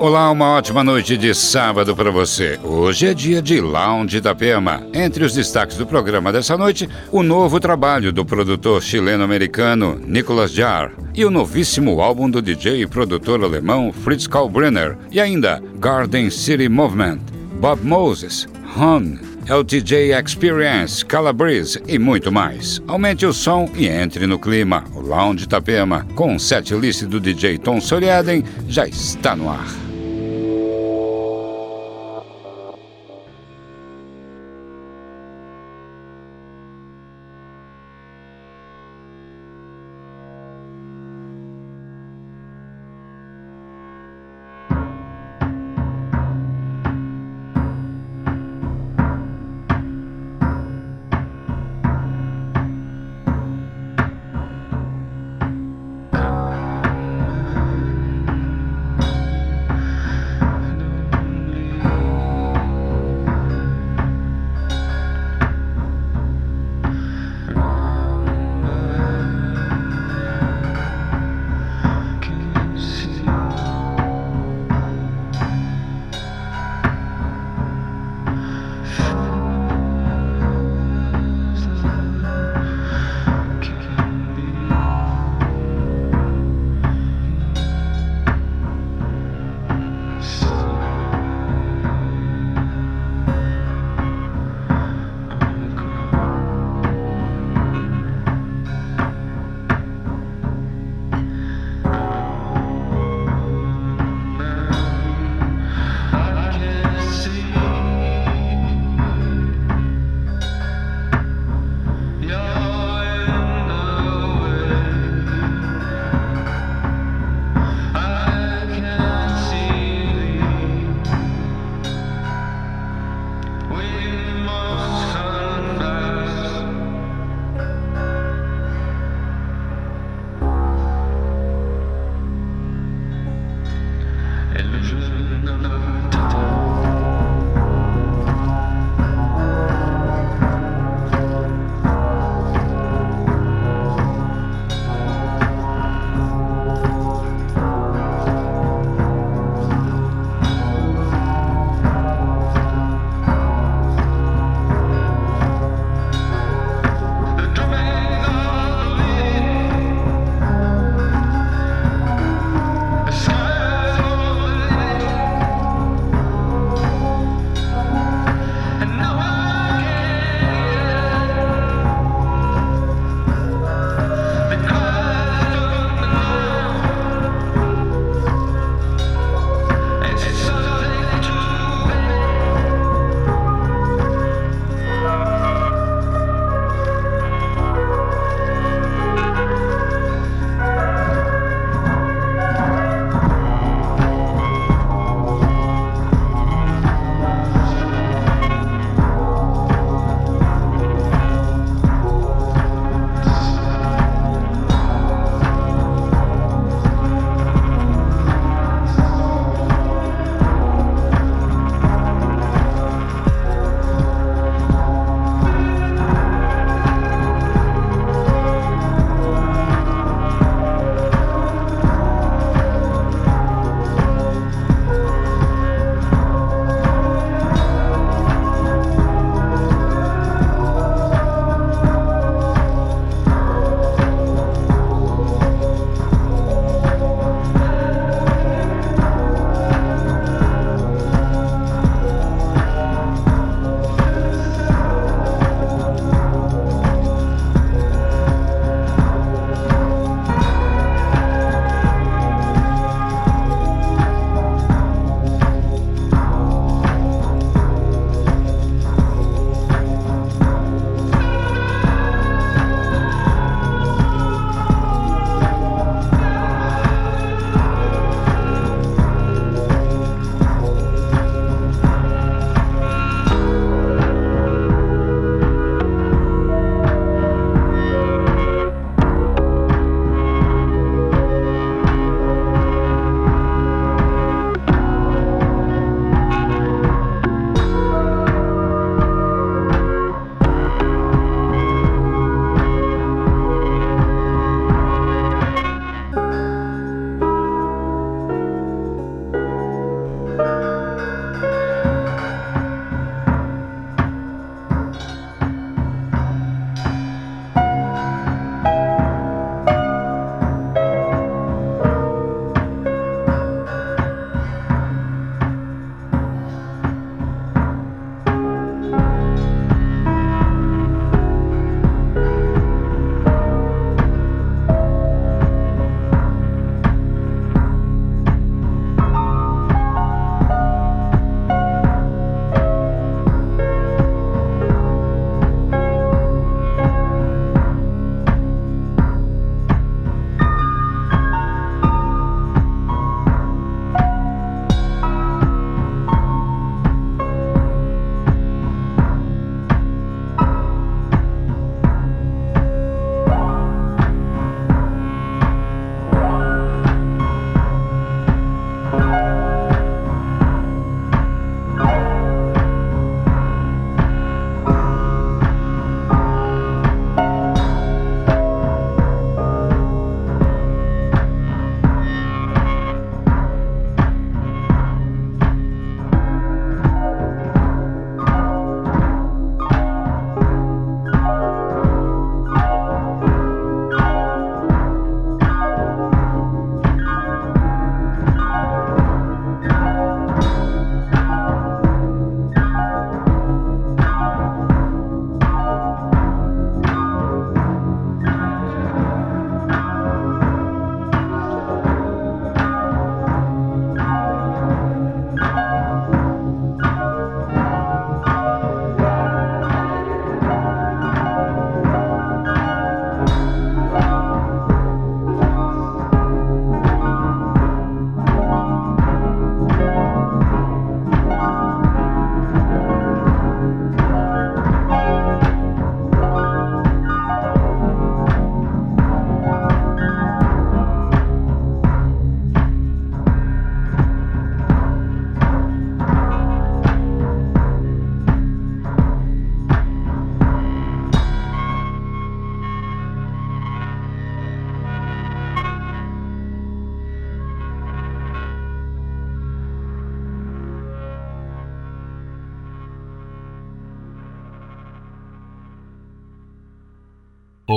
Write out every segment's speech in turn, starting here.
Olá, uma ótima noite de sábado para você. Hoje é dia de Lounge Itapema. Entre os destaques do programa dessa noite, o novo trabalho do produtor chileno-americano Nicolas Jarre e o novíssimo álbum do DJ e produtor alemão Fritz Kalbrenner e ainda Garden City Movement, Bob Moses, Hun, LTJ Experience, Calabrese e muito mais. Aumente o som e entre no clima. O Lounge Itapema, com o set list do DJ Tom Soriaden, já está no ar.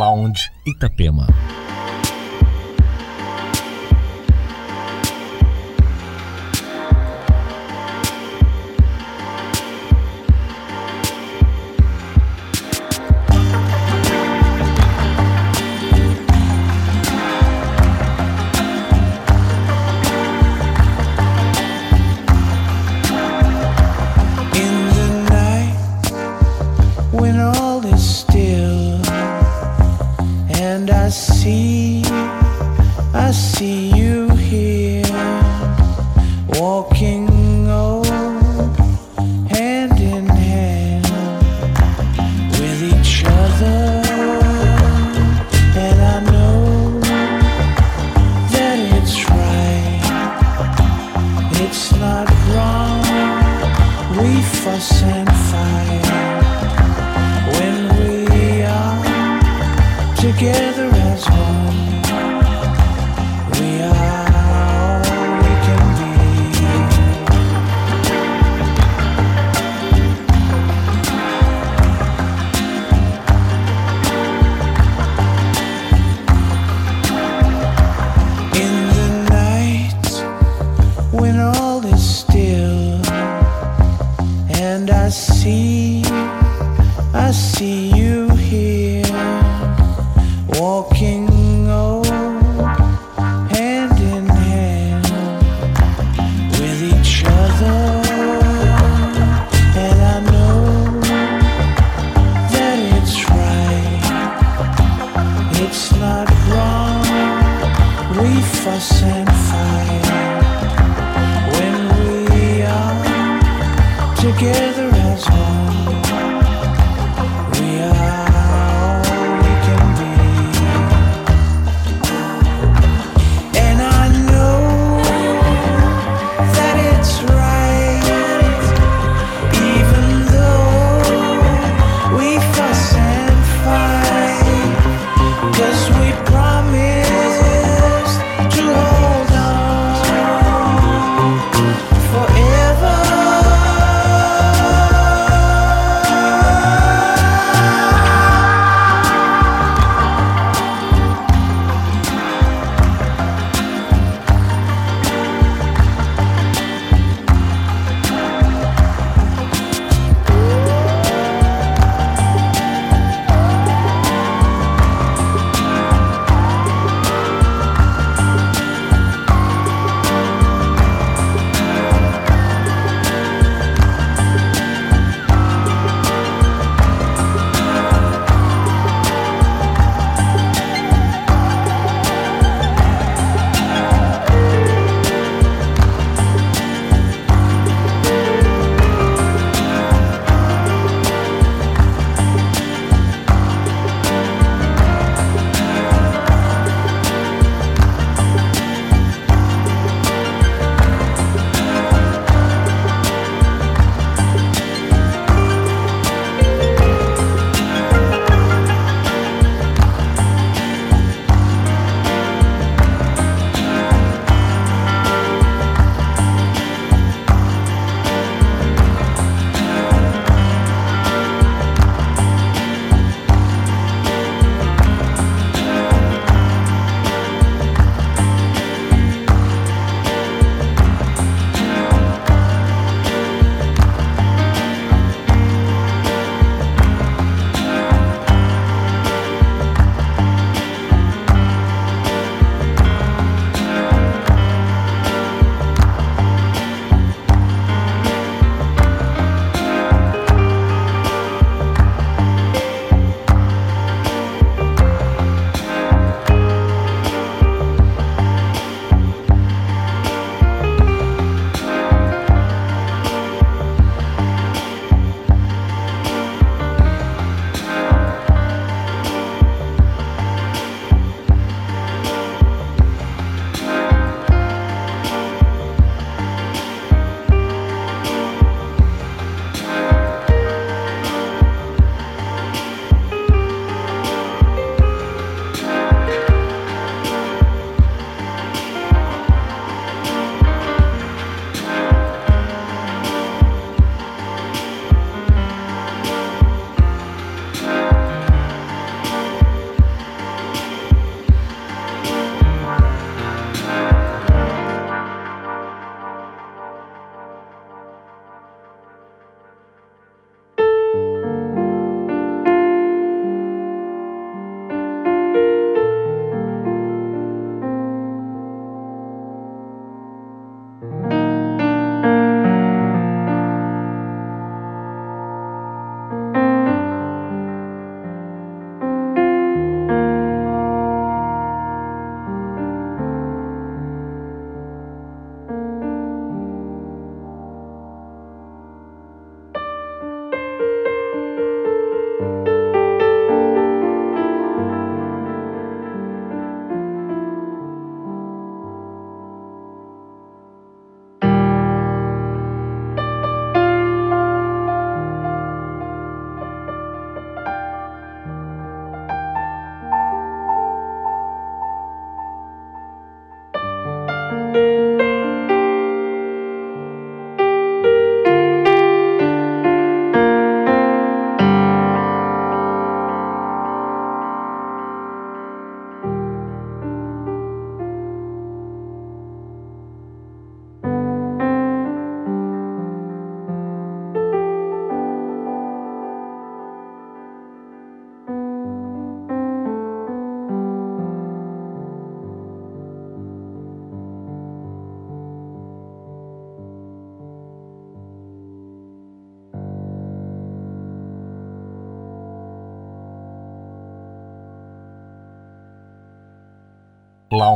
Lounge Itapema.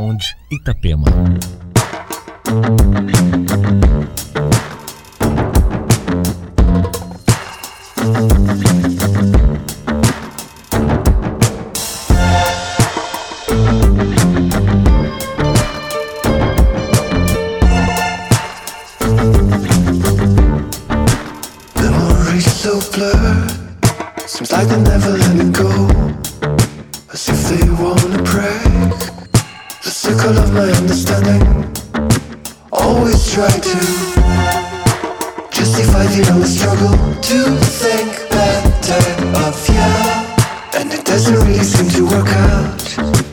Sound Itapema. If you don't need me, say it ain't so. And if you can't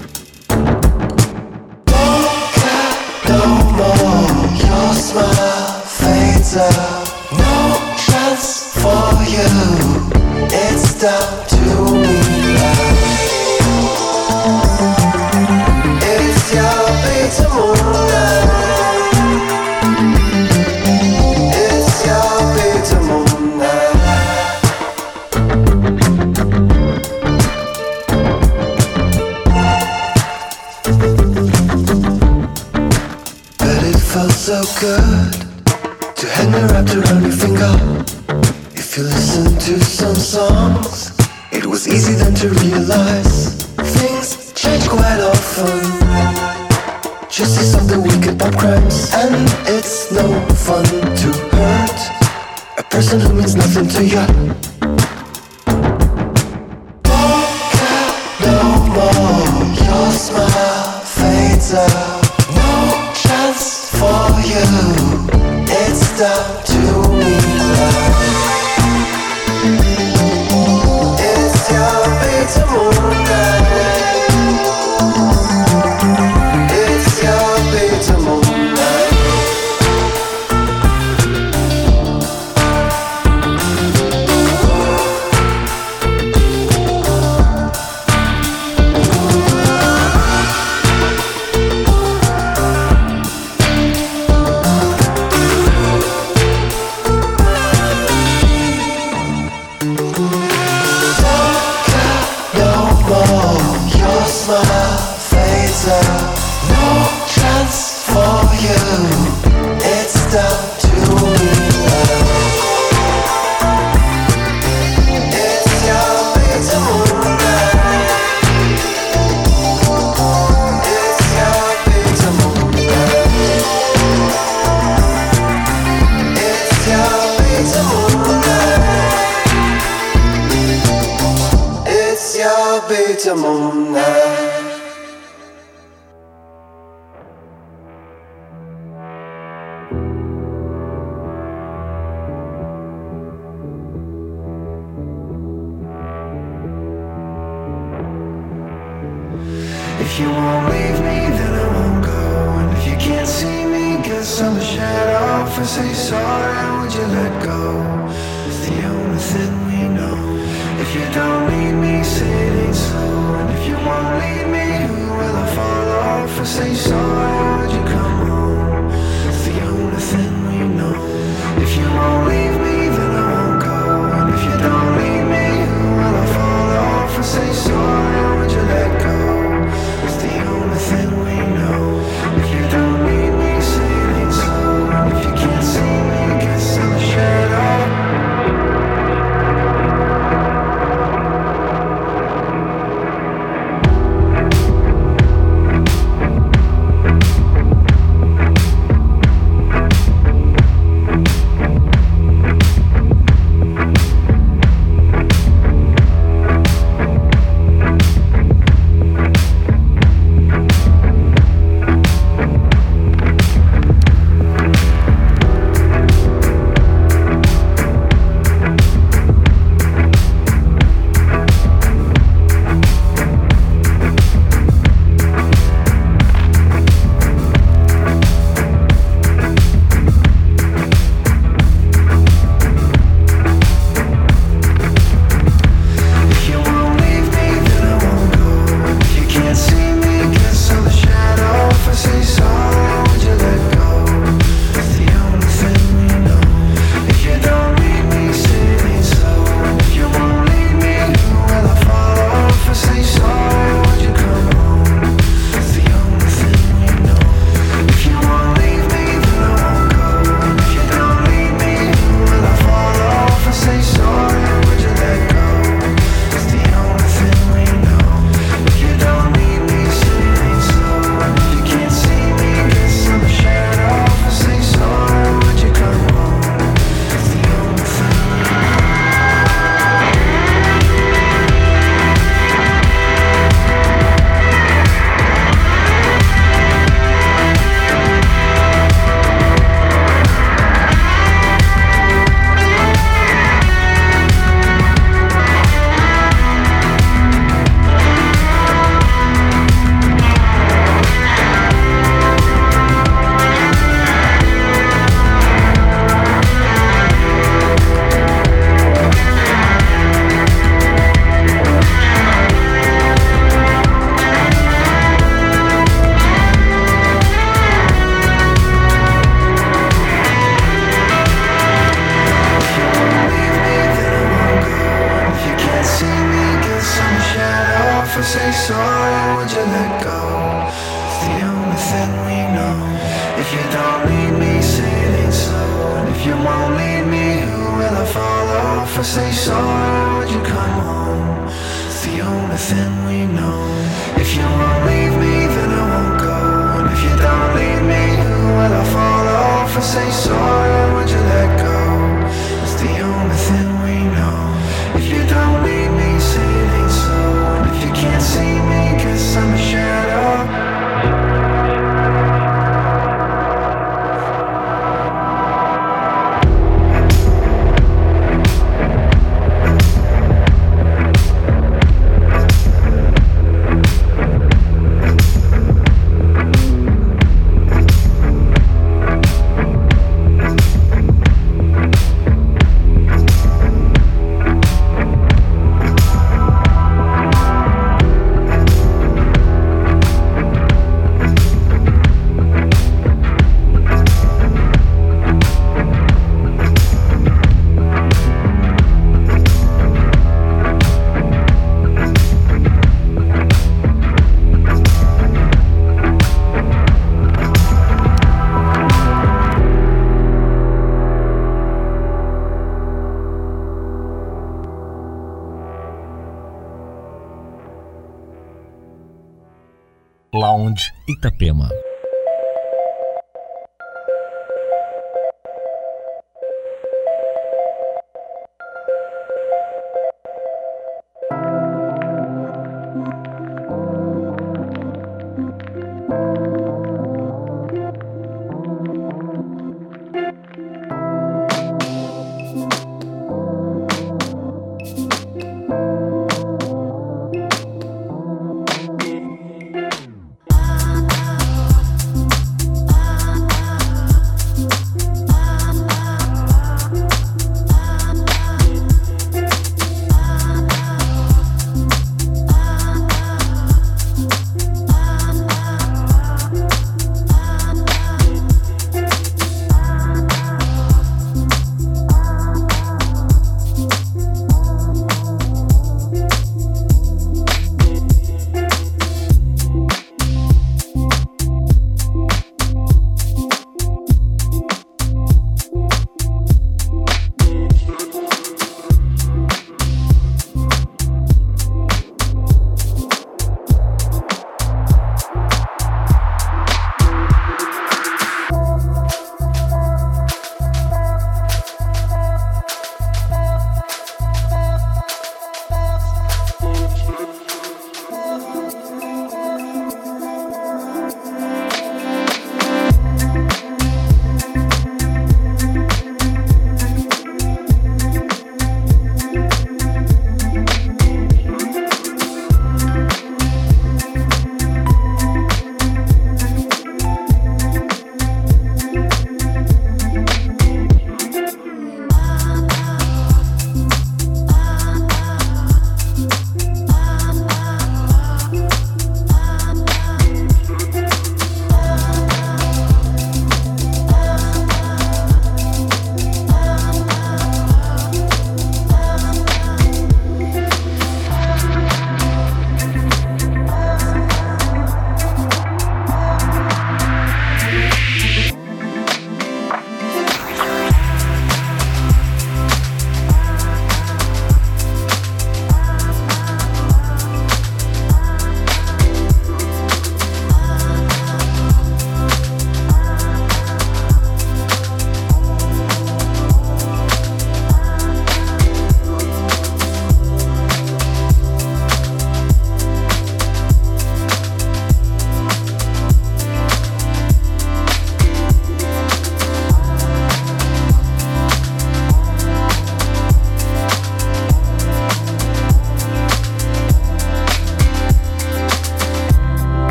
say sorry, would you come home? It's the only thing we know. If you won't leave me, then I won't go. And if you don't leave me, who will I fall off and say sorry, would you let go?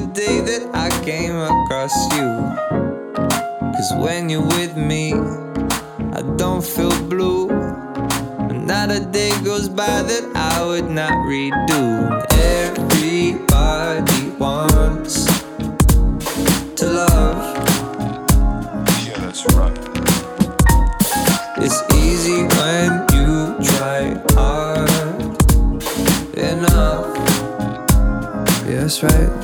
the day that I came across you. Cause when you're with me, I don't feel blue. And not a day goes by that I would not redo. Everybody wants to love. Yeah, that's right. It's easy when you try hard enough. Yeah, that's right.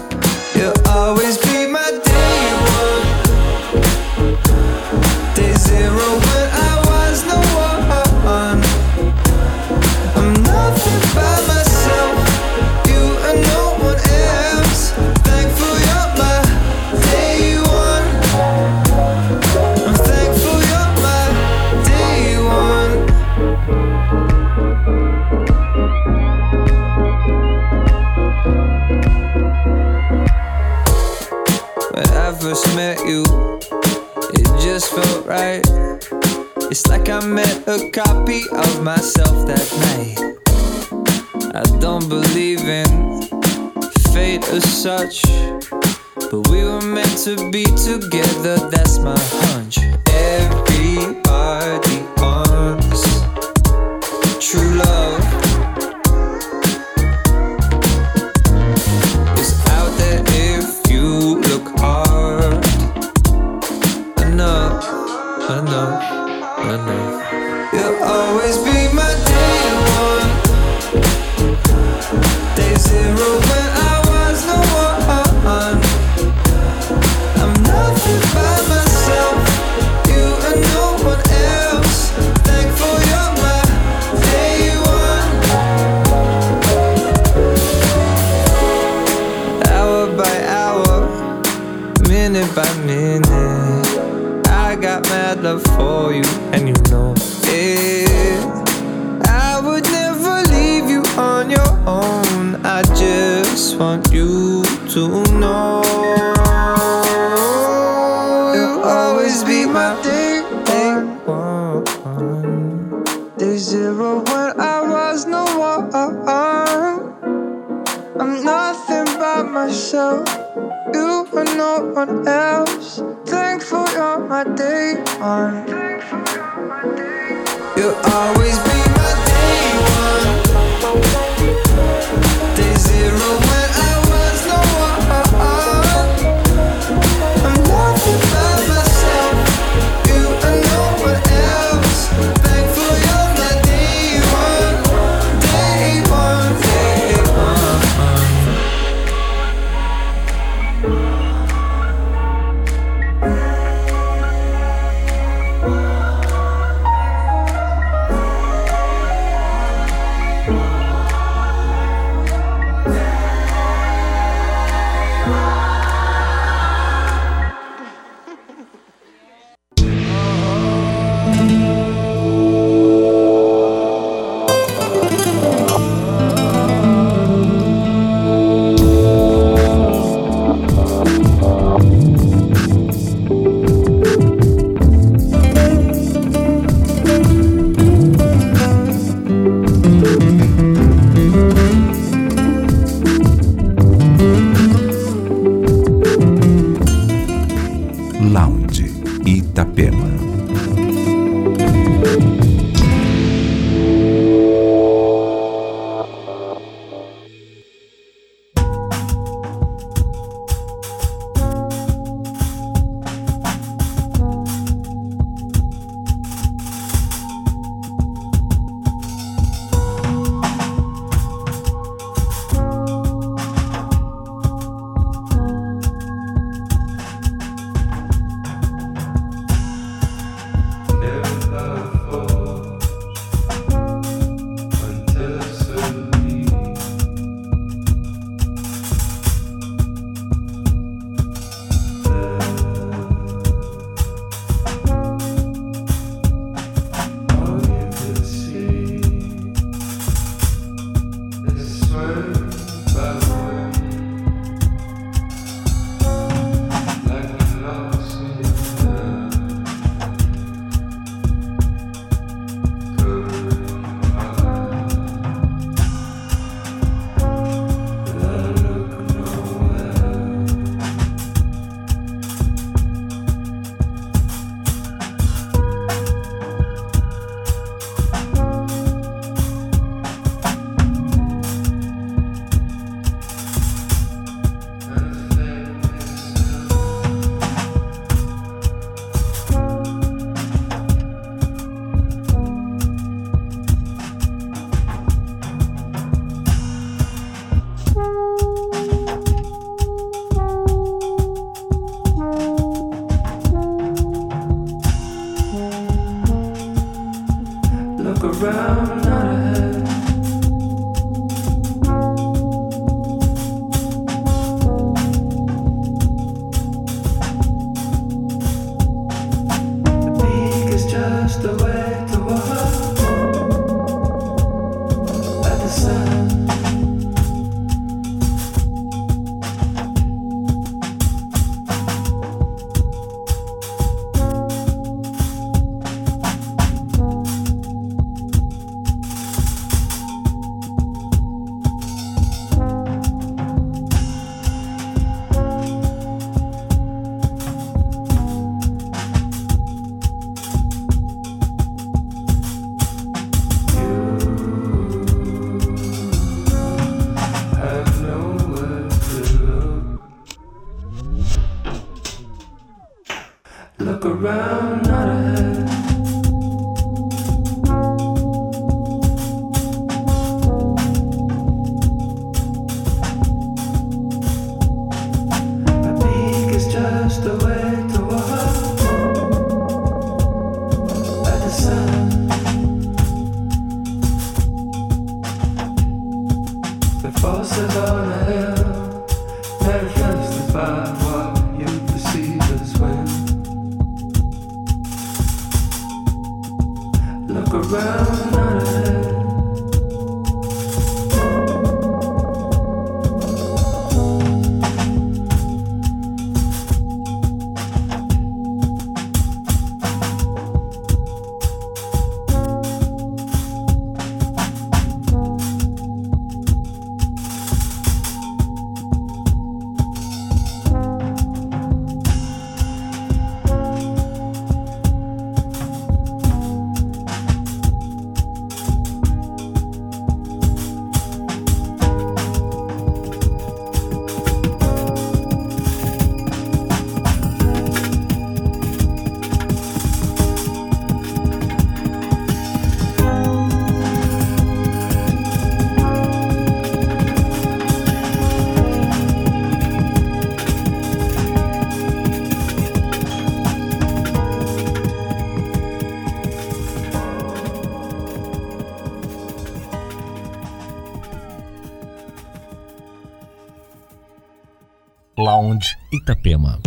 Itapema.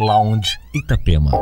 Lounge Itapema.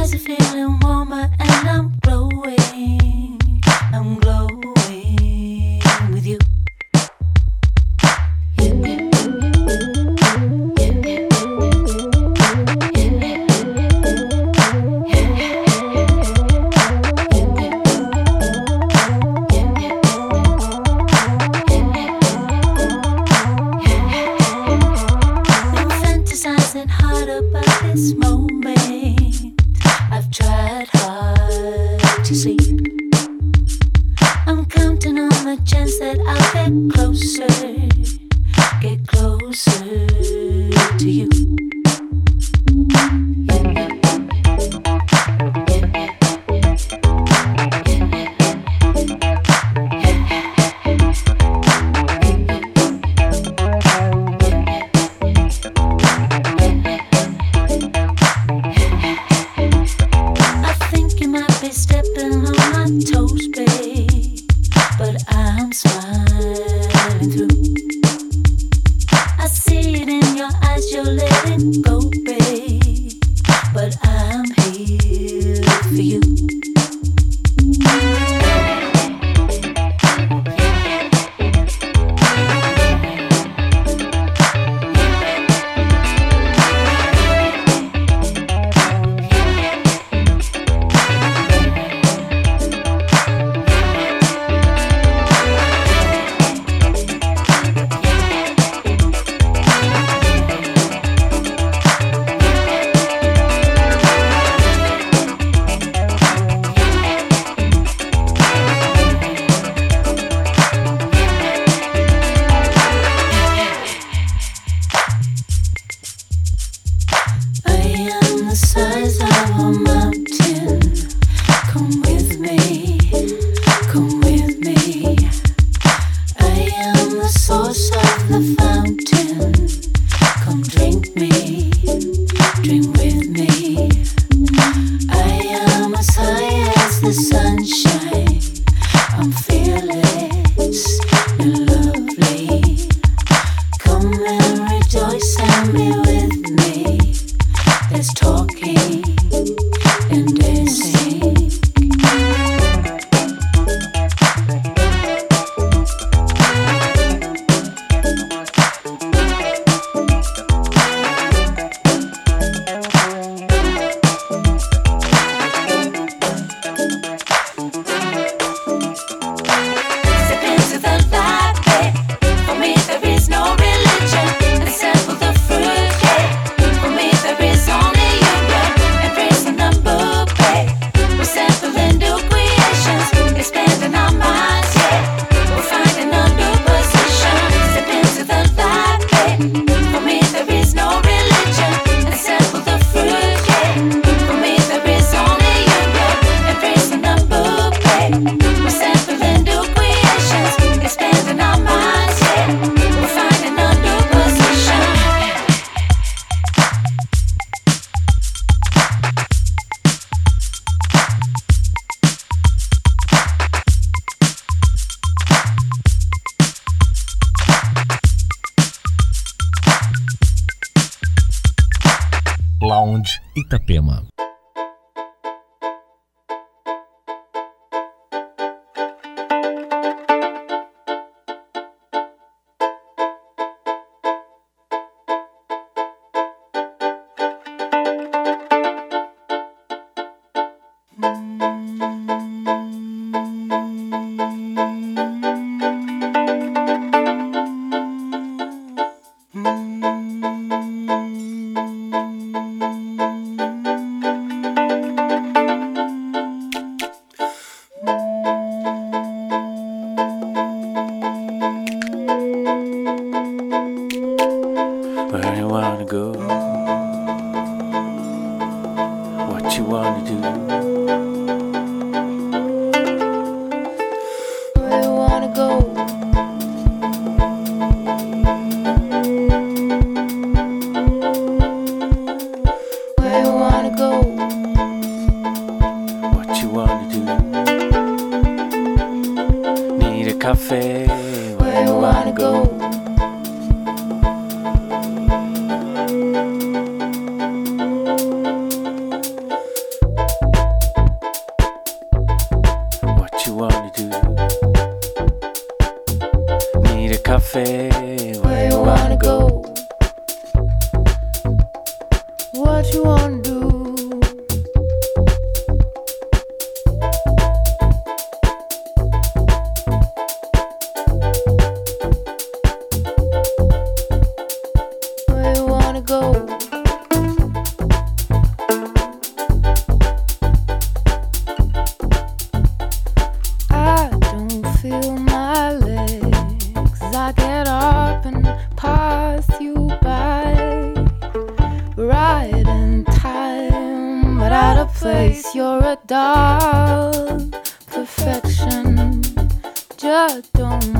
eyes are feeling warmer and I'm glowing. I'm glowing with you. Of place. You're a doll. Perfection. Just don't